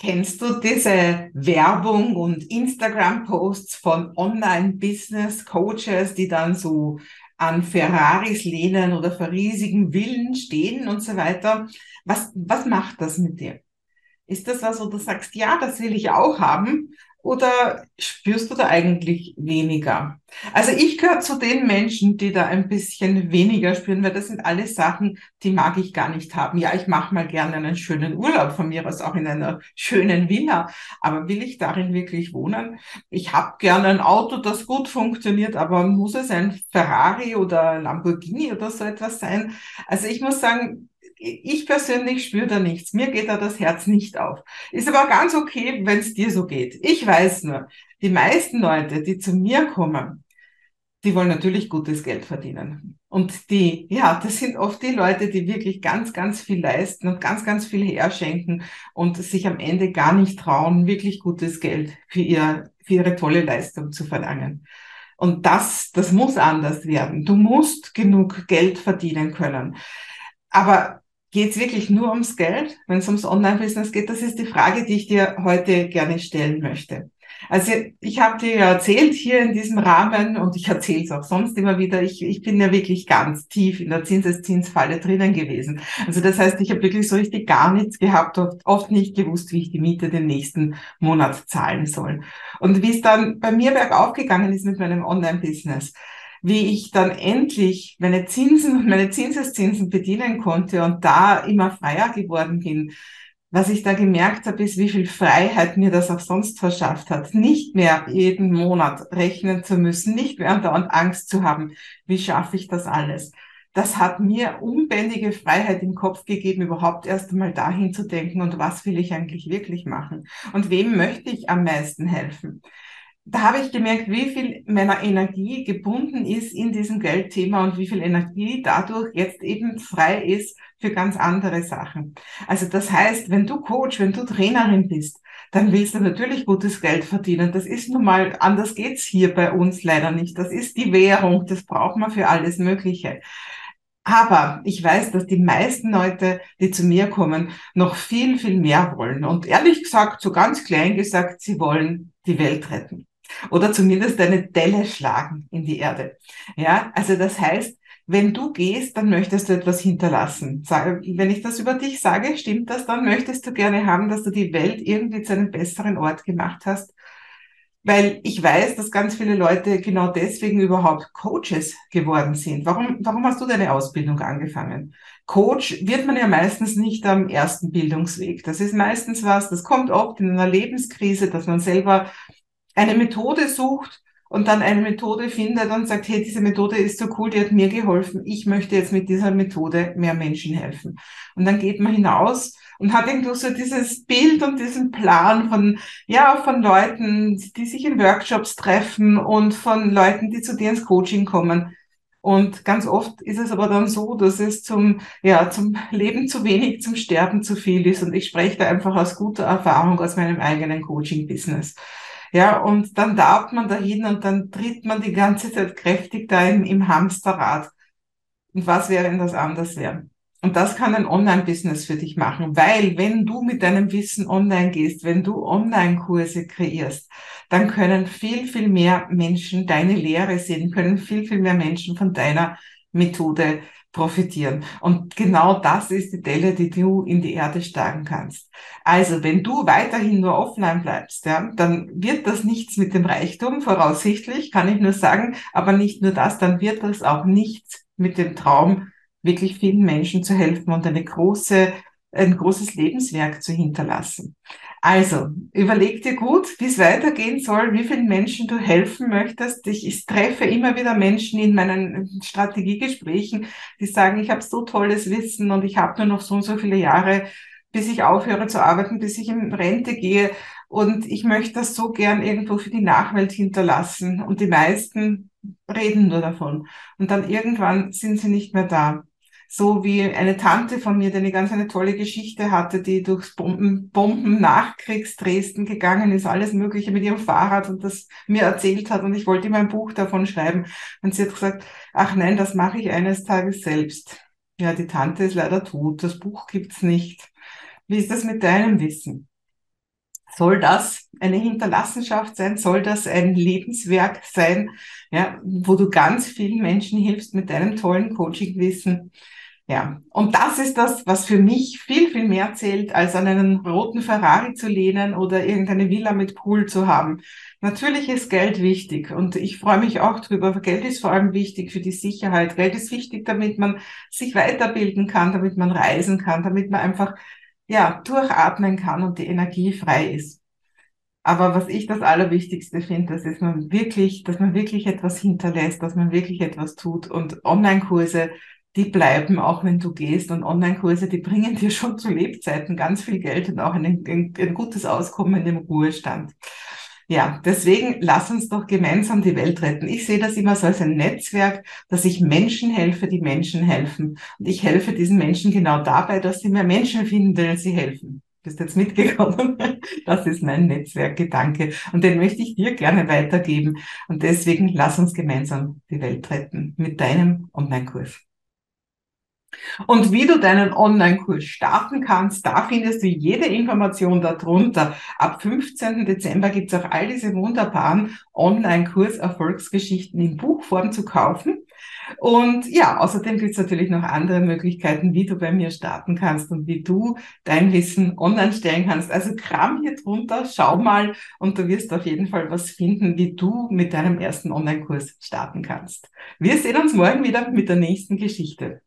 Kennst du diese Werbung und Instagram-Posts von Online-Business-Coaches, die dann so an Ferraris lehnen oder vor riesigen Villen stehen und so weiter? Was, was macht das mit dir? Ist das was, wo du sagst, ja, das will ich auch haben? Oder spürst du da eigentlich weniger? Also ich gehöre zu den Menschen, die da ein bisschen weniger spüren, weil das sind alles Sachen, die mag ich gar nicht haben. Ja, ich mache mal gerne einen schönen Urlaub von mir aus, auch in einer schönen Villa. Aber will ich darin wirklich wohnen? Ich habe gerne ein Auto, das gut funktioniert, aber muss es ein Ferrari oder Lamborghini oder so etwas sein? Also ich muss sagen, ich persönlich spüre da nichts. Mir geht da das Herz nicht auf. Ist aber ganz okay, wenn es dir so geht. Ich weiß nur, die meisten Leute, die zu mir kommen, die wollen natürlich gutes Geld verdienen. Und die, ja, das sind oft die Leute, die wirklich ganz, ganz viel leisten und ganz, ganz viel herschenken und sich am Ende gar nicht trauen, wirklich gutes Geld für, ihr, für ihre tolle Leistung zu verlangen. Und das, das muss anders werden. Du musst genug Geld verdienen können. Aber Geht es wirklich nur ums Geld, wenn es ums Online-Business geht? Das ist die Frage, die ich dir heute gerne stellen möchte. Also ich habe dir ja erzählt hier in diesem Rahmen und ich erzähle es auch sonst immer wieder, ich, ich bin ja wirklich ganz tief in der Zinseszinsfalle drinnen gewesen. Also das heißt, ich habe wirklich so richtig gar nichts gehabt, oft, oft nicht gewusst, wie ich die Miete den nächsten Monat zahlen soll. Und wie es dann bei mir bergauf gegangen ist mit meinem Online-Business, wie ich dann endlich meine Zinsen und meine Zinseszinsen bedienen konnte und da immer freier geworden bin. Was ich da gemerkt habe, ist, wie viel Freiheit mir das auch sonst verschafft hat. Nicht mehr jeden Monat rechnen zu müssen, nicht mehr andauernd Angst zu haben, wie schaffe ich das alles. Das hat mir unbändige Freiheit im Kopf gegeben, überhaupt erst einmal dahin zu denken und was will ich eigentlich wirklich machen und wem möchte ich am meisten helfen da habe ich gemerkt, wie viel meiner Energie gebunden ist in diesem Geldthema und wie viel Energie dadurch jetzt eben frei ist für ganz andere Sachen. Also das heißt, wenn du Coach, wenn du Trainerin bist, dann willst du natürlich gutes Geld verdienen. Das ist nun mal, anders geht's hier bei uns leider nicht. Das ist die Währung, das braucht man für alles Mögliche. Aber ich weiß, dass die meisten Leute, die zu mir kommen, noch viel, viel mehr wollen. Und ehrlich gesagt, so ganz klein gesagt, sie wollen die Welt retten oder zumindest eine Delle schlagen in die Erde. Ja, also das heißt, wenn du gehst, dann möchtest du etwas hinterlassen. Wenn ich das über dich sage, stimmt das, dann möchtest du gerne haben, dass du die Welt irgendwie zu einem besseren Ort gemacht hast. Weil ich weiß, dass ganz viele Leute genau deswegen überhaupt Coaches geworden sind. Warum, warum hast du deine Ausbildung angefangen? Coach wird man ja meistens nicht am ersten Bildungsweg. Das ist meistens was, das kommt oft in einer Lebenskrise, dass man selber eine Methode sucht und dann eine Methode findet und sagt, hey, diese Methode ist so cool, die hat mir geholfen, ich möchte jetzt mit dieser Methode mehr Menschen helfen. Und dann geht man hinaus und hat irgendwo so dieses Bild und diesen Plan von, ja, von Leuten, die sich in Workshops treffen und von Leuten, die zu dir ins Coaching kommen. Und ganz oft ist es aber dann so, dass es zum, ja, zum Leben zu wenig, zum Sterben zu viel ist. Und ich spreche da einfach aus guter Erfahrung aus meinem eigenen Coaching-Business. Ja, und dann darf man dahin und dann tritt man die ganze Zeit kräftig da im, im Hamsterrad. Und was wäre, wenn das anders wäre? Und das kann ein Online-Business für dich machen, weil wenn du mit deinem Wissen online gehst, wenn du Online-Kurse kreierst, dann können viel, viel mehr Menschen deine Lehre sehen, können viel, viel mehr Menschen von deiner Methode profitieren. Und genau das ist die Delle, die du in die Erde schlagen kannst. Also, wenn du weiterhin nur offline bleibst, ja, dann wird das nichts mit dem Reichtum, voraussichtlich, kann ich nur sagen, aber nicht nur das, dann wird das auch nichts mit dem Traum, wirklich vielen Menschen zu helfen und eine große, ein großes Lebenswerk zu hinterlassen. Also, überleg dir gut, wie es weitergehen soll, wie vielen Menschen du helfen möchtest. Ich, ich treffe immer wieder Menschen in meinen Strategiegesprächen, die sagen, ich habe so tolles Wissen und ich habe nur noch so und so viele Jahre, bis ich aufhöre zu arbeiten, bis ich in Rente gehe. Und ich möchte das so gern irgendwo für die Nachwelt hinterlassen. Und die meisten reden nur davon. Und dann irgendwann sind sie nicht mehr da so wie eine Tante von mir, die eine ganz eine tolle Geschichte hatte, die durchs Bomben, Bomben Nachkriegs Dresden gegangen ist, alles Mögliche mit ihrem Fahrrad und das mir erzählt hat und ich wollte immer ein Buch davon schreiben. Und sie hat gesagt, ach nein, das mache ich eines Tages selbst. Ja, die Tante ist leider tot, das Buch gibt's nicht. Wie ist das mit deinem Wissen? Soll das eine Hinterlassenschaft sein? Soll das ein Lebenswerk sein, ja, wo du ganz vielen Menschen hilfst mit deinem tollen Coachingwissen? Ja, und das ist das, was für mich viel, viel mehr zählt, als an einen roten Ferrari zu lehnen oder irgendeine Villa mit Pool zu haben. Natürlich ist Geld wichtig und ich freue mich auch drüber. Geld ist vor allem wichtig für die Sicherheit. Geld ist wichtig, damit man sich weiterbilden kann, damit man reisen kann, damit man einfach, ja, durchatmen kann und die Energie frei ist. Aber was ich das Allerwichtigste finde, das ist man wirklich, dass man wirklich etwas hinterlässt, dass man wirklich etwas tut und Online-Kurse, die bleiben, auch wenn du gehst. Und Online-Kurse, die bringen dir schon zu Lebzeiten ganz viel Geld und auch ein, ein, ein gutes Auskommen im Ruhestand. Ja, deswegen lass uns doch gemeinsam die Welt retten. Ich sehe das immer so als ein Netzwerk, dass ich Menschen helfe, die Menschen helfen. Und ich helfe diesen Menschen genau dabei, dass sie mehr Menschen finden, denen sie helfen. Bist jetzt mitgekommen? Das ist mein Netzwerkgedanke. Und den möchte ich dir gerne weitergeben. Und deswegen lass uns gemeinsam die Welt retten mit deinem Online-Kurs. Und wie du deinen Online-Kurs starten kannst, da findest du jede Information darunter. Ab 15. Dezember gibt es auch all diese wunderbaren Online-Kurs-Erfolgsgeschichten in Buchform zu kaufen. Und ja, außerdem gibt es natürlich noch andere Möglichkeiten, wie du bei mir starten kannst und wie du dein Wissen online stellen kannst. Also kram hier drunter, schau mal und du wirst auf jeden Fall was finden, wie du mit deinem ersten Online-Kurs starten kannst. Wir sehen uns morgen wieder mit der nächsten Geschichte.